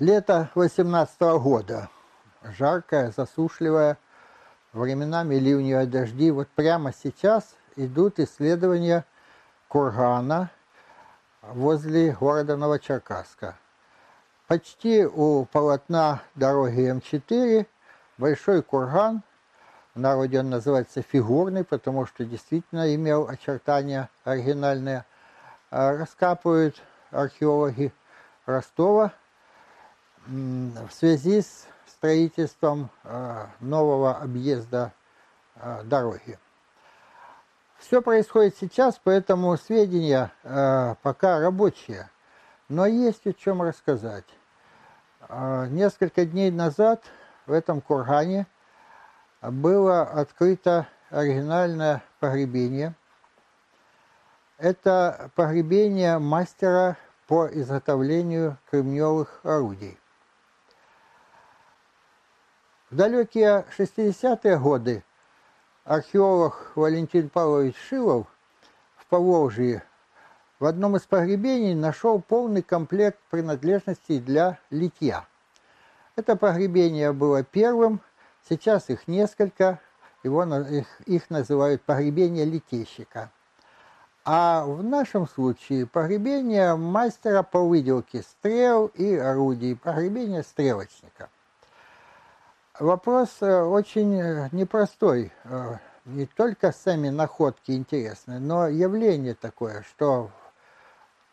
Лето 18 года. Жаркое, засушливое, временами ливневые дожди. Вот прямо сейчас идут исследования кургана возле города Новочеркасска. Почти у полотна дороги М4 большой курган, в народе он называется фигурный, потому что действительно имел очертания оригинальные, а раскапывают археологи Ростова – в связи с строительством э, нового объезда э, дороги. Все происходит сейчас, поэтому сведения э, пока рабочие, но есть о чем рассказать. Несколько дней назад в этом кургане было открыто оригинальное погребение. Это погребение мастера по изготовлению кремневых орудий. В далекие 60-е годы археолог Валентин Павлович Шилов в Поволжье в одном из погребений нашел полный комплект принадлежностей для литья. Это погребение было первым, сейчас их несколько, его, их, их называют погребение литейщика. А в нашем случае погребение мастера по выделке стрел и орудий, погребение стрелочника. Вопрос э, очень э, непростой. Э, не только сами находки интересны, но явление такое, что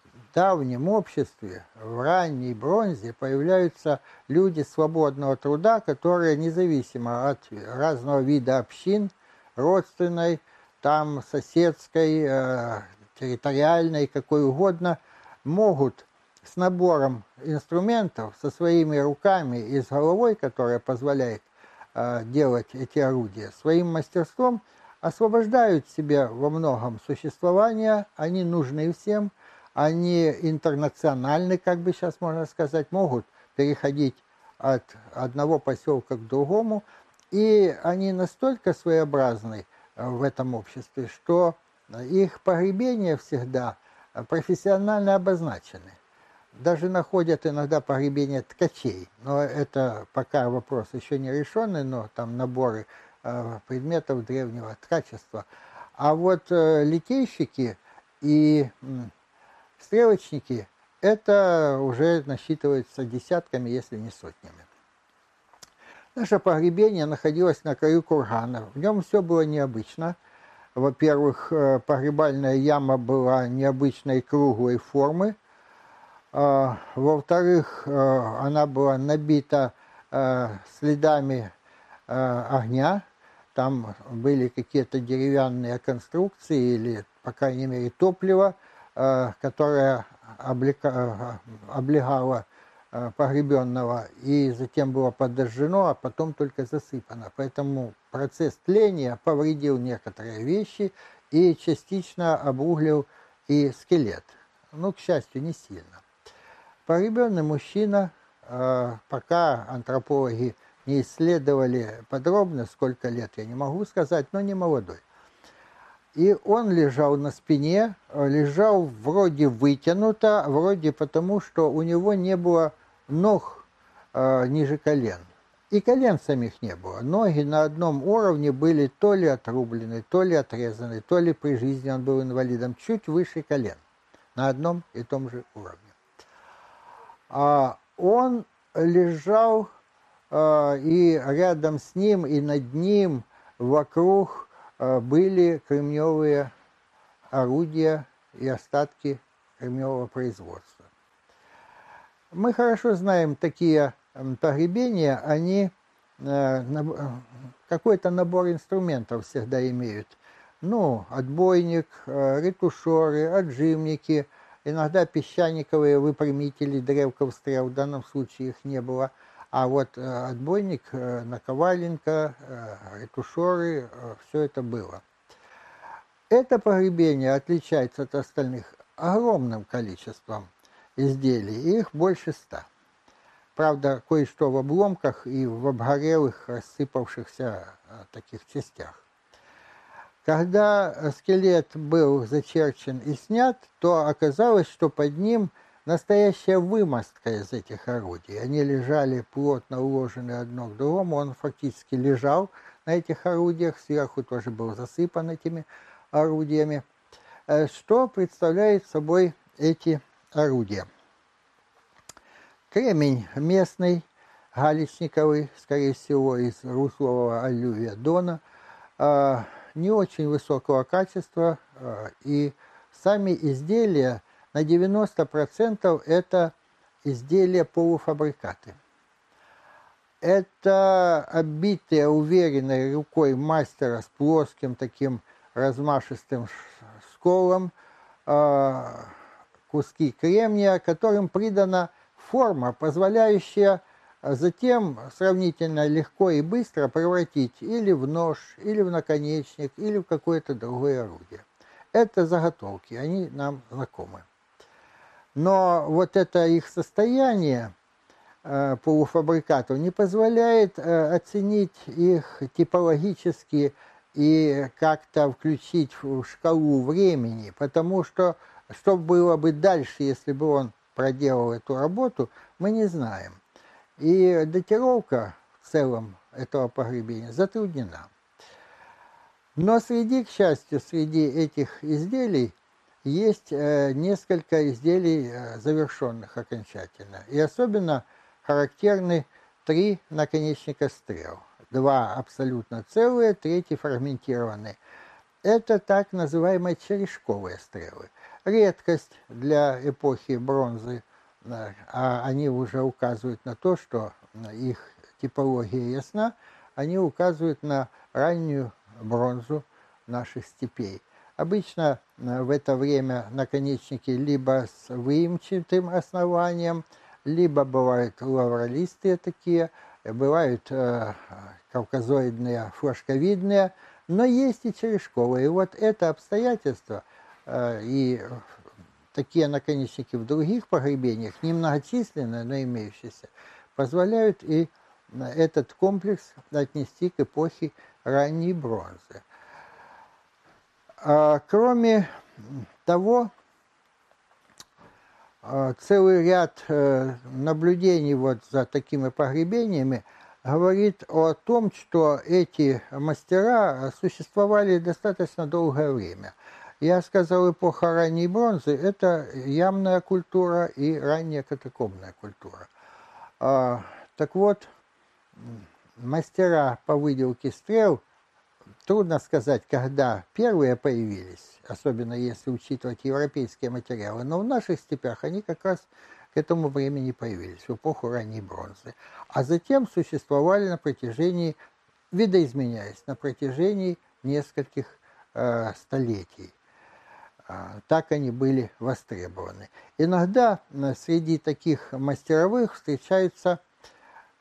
в давнем обществе, в ранней бронзе появляются люди свободного труда, которые независимо от разного вида общин, родственной, там соседской, территориальной, какой угодно, могут с набором инструментов, со своими руками и с головой, которая позволяет э, делать эти орудия, своим мастерством освобождают себя во многом существования, они нужны всем, они интернациональны, как бы сейчас можно сказать, могут переходить от одного поселка к другому, и они настолько своеобразны э, в этом обществе, что их погребения всегда профессионально обозначены даже находят иногда погребение ткачей. Но это пока вопрос еще не решенный, но там наборы э, предметов древнего ткачества. А вот э, литейщики и стрелочники, это уже насчитывается десятками, если не сотнями. Наше погребение находилось на краю кургана. В нем все было необычно. Во-первых, э, погребальная яма была необычной круглой формы, во-вторых, э, она была набита э, следами огня. Там были какие-то деревянные конструкции или, по крайней мере, топливо, которое облегало погребенного и затем было подожжено, а потом только засыпано. Поэтому процесс тления повредил некоторые вещи и частично обуглил и скелет. Ну, к счастью, не сильно. Погребенный мужчина, а, пока антропологи не исследовали подробно, сколько лет, я не могу сказать, но не молодой. И он лежал на спине, лежал вроде вытянуто, вроде потому, что у него не было ног э, ниже колен. И колен самих не было. Ноги на одном уровне были то ли отрублены, то ли отрезаны, то ли при жизни он был инвалидом, чуть выше колен. На одном и том же уровне а он лежал, а, и рядом с ним, и над ним, вокруг а, были кремневые орудия и остатки кремневого производства. Мы хорошо знаем такие погребения, они э, какой-то набор инструментов всегда имеют. Ну, отбойник, э, ретушеры, отжимники – Иногда песчаниковые выпрямители древков стрел, в данном случае их не было. А вот э, отбойник, э, наковаленка, э, ретушеры, все это было. Это погребение отличается от остальных огромным количеством изделий, их больше ста. Правда, кое-что в обломках и в обгорелых, рассыпавшихся таких частях. Когда скелет был зачерчен и снят, то оказалось, что под ним настоящая вымостка из этих орудий. Они лежали плотно уложены одно к другому, он фактически лежал на этих орудиях, сверху тоже был засыпан этими орудиями. Э, что представляет собой эти орудия? Кремень местный, галечниковый, скорее всего, из руслового алювия Дона, э, не очень высокого качества, э, и сами изделия на 90% это изделия полуфабрикаты. Это оббитые уверенной рукой мастера с плоским таким размашистым сколом э, куски кремния, которым придана форма, позволяющая затем сравнительно легко и быстро превратить или в нож, или в наконечник, или в какое-то другое орудие. Это заготовки, они нам знакомы. Но вот это их состояние э, полуфабрикатов не позволяет э, оценить их типологически и как-то включить в шкалу времени, потому что что было бы дальше, если бы он проделал эту работу, мы не знаем. И датировка в целом этого погребения затруднена. Но среди, к счастью, среди этих изделий есть э, несколько изделий э, завершенных окончательно. И особенно характерны три наконечника стрел. Два абсолютно целые, третий фрагментированный. Это так называемые черешковые стрелы. Редкость для эпохи бронзы, а они уже указывают на то, что их типология ясна, они указывают на раннюю бронзу наших степей. Обычно в это время наконечники либо с выемчатым основанием, либо бывают лавролистые такие, бывают э, кавказоидные, флажковидные, но есть и черешковые. И вот это обстоятельство э, и такие наконечники в других погребениях, немногочисленные, но имеющиеся, позволяют и этот комплекс отнести к эпохе ранней бронзы. А, кроме того, а, целый ряд э, наблюдений вот за такими погребениями говорит о том, что эти мастера существовали достаточно долгое время. Я сказал, эпоха ранней бронзы – это ямная культура и ранняя катакомная культура. А, так вот, мастера по выделке стрел, трудно сказать, когда первые появились, особенно если учитывать европейские материалы, но в наших степях они как раз к этому времени появились, в эпоху ранней бронзы. А затем существовали на протяжении, видоизменяясь, на протяжении нескольких э, столетий. Э, так они были востребованы. Иногда э, среди таких мастеровых встречаются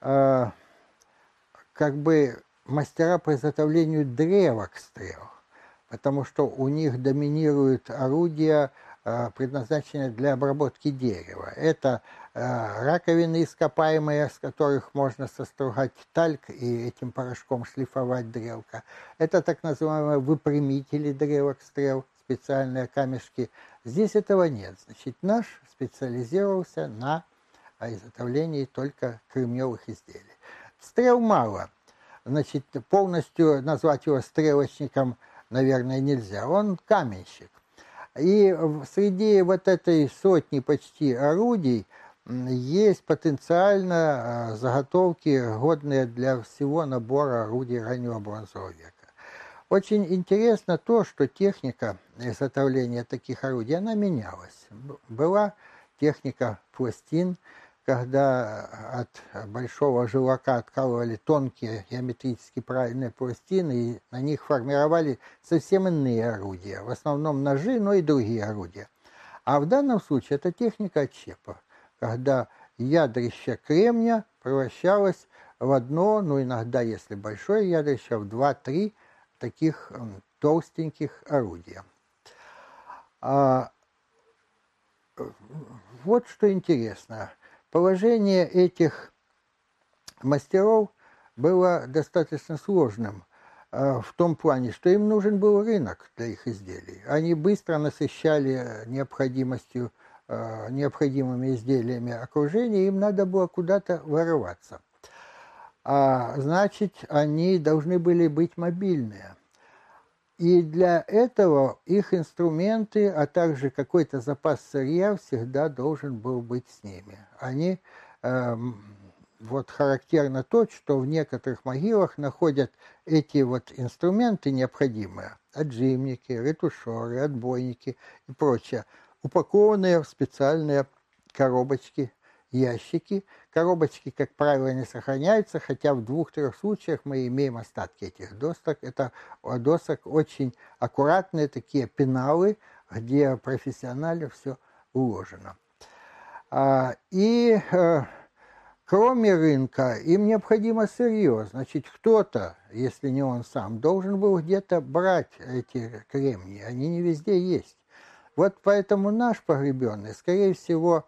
э, как бы мастера по изготовлению древок стрел, потому что у них доминируют орудия, э, предназначенные для обработки дерева. Это э, раковины ископаемые, с которых можно состругать тальк и этим порошком шлифовать дрелка. Это так называемые выпрямители древок стрел, специальные камешки. Здесь этого нет. Значит, наш специализировался на изготовлении только кремневых изделий. Стрел мало. Значит, полностью назвать его стрелочником, наверное, нельзя. Он каменщик. И среди вот этой сотни почти орудий есть потенциально а, заготовки, годные для всего набора орудий раннего бронзового века. Очень интересно то, что техника изготовления таких орудий, она менялась. Была техника пластин, когда от большого желака откалывали тонкие геометрически правильные пластины и на них формировали совсем иные орудия, в основном ножи, но и другие орудия. А в данном случае это техника отщепа, когда ядрище кремня превращалось в одно, ну иногда, если большое ядрище, в два-три таких толстеньких орудия. А, вот что интересно. Положение этих мастеров было достаточно сложным э, в том плане, что им нужен был рынок для их изделий. Они быстро насыщали необходимостью э, необходимыми изделиями окружения, им надо было куда-то вырываться. А, значит, они должны были быть мобильные. И для этого их инструменты, а также какой-то запас сырья всегда должен был быть с ними. Они эм, вот характерно то, что в некоторых могилах находят эти вот инструменты необходимые, отжимники, ретушеры, отбойники и прочее, упакованные в специальные коробочки, ящики. Коробочки, как правило, не сохраняются, хотя в двух-трех случаях мы имеем остатки этих досок. Это досок очень аккуратные такие пеналы, где профессионально все уложено. А, и э, Кроме рынка, им необходимо сырье. Значит, кто-то, если не он сам, должен был где-то брать эти кремнии. Они не везде есть. Вот поэтому наш погребенный, скорее всего,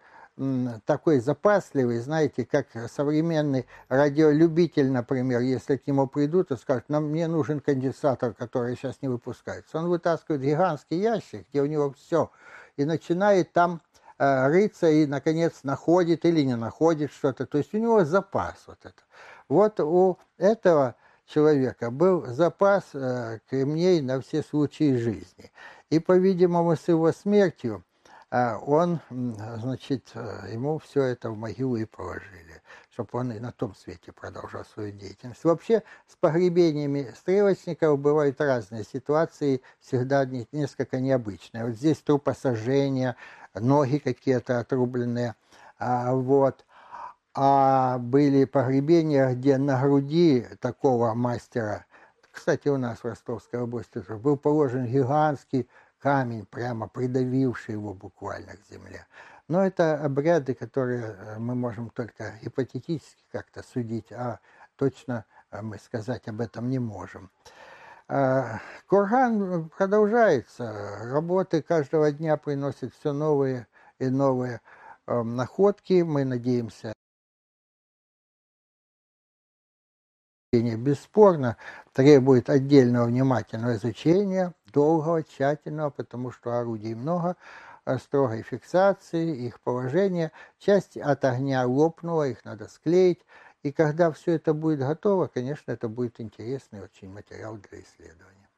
такой запасливый, знаете, как современный радиолюбитель, например, если к нему придут и скажут, нам мне нужен конденсатор, который сейчас не выпускается. Он вытаскивает гигантский ящик, где у него все, и начинает там Э, рыться и, наконец, находит или не находит что-то. То есть у него запас вот это. Вот у этого человека был запас э, кремней на все случаи жизни. И, по-видимому, с его смертью он, значит, ему все это в могилу и положили, чтобы он и на том свете продолжал свою деятельность. Вообще с погребениями стрелочников бывают разные ситуации, всегда несколько необычные. Вот здесь трупосожжение, ноги какие-то отрубленные. А, вот. А были погребения, где на груди такого мастера, кстати, у нас в Ростовской области был положен гигантский камень, прямо придавивший его буквально к земле. Но это обряды, которые э, мы можем только гипотетически как-то судить, а точно э, мы сказать об этом не можем. А, курган продолжается. Работы каждого дня приносят все новые и новые находки. Мы надеемся, бесспорно требует отдельного внимательного изучения, долгого, тщательного, потому что орудий много, э, строгой фиксации, их положения. Часть от огня лопнула, их надо склеить. И когда все это будет готово, конечно, это будет интересный очень материал для исследования.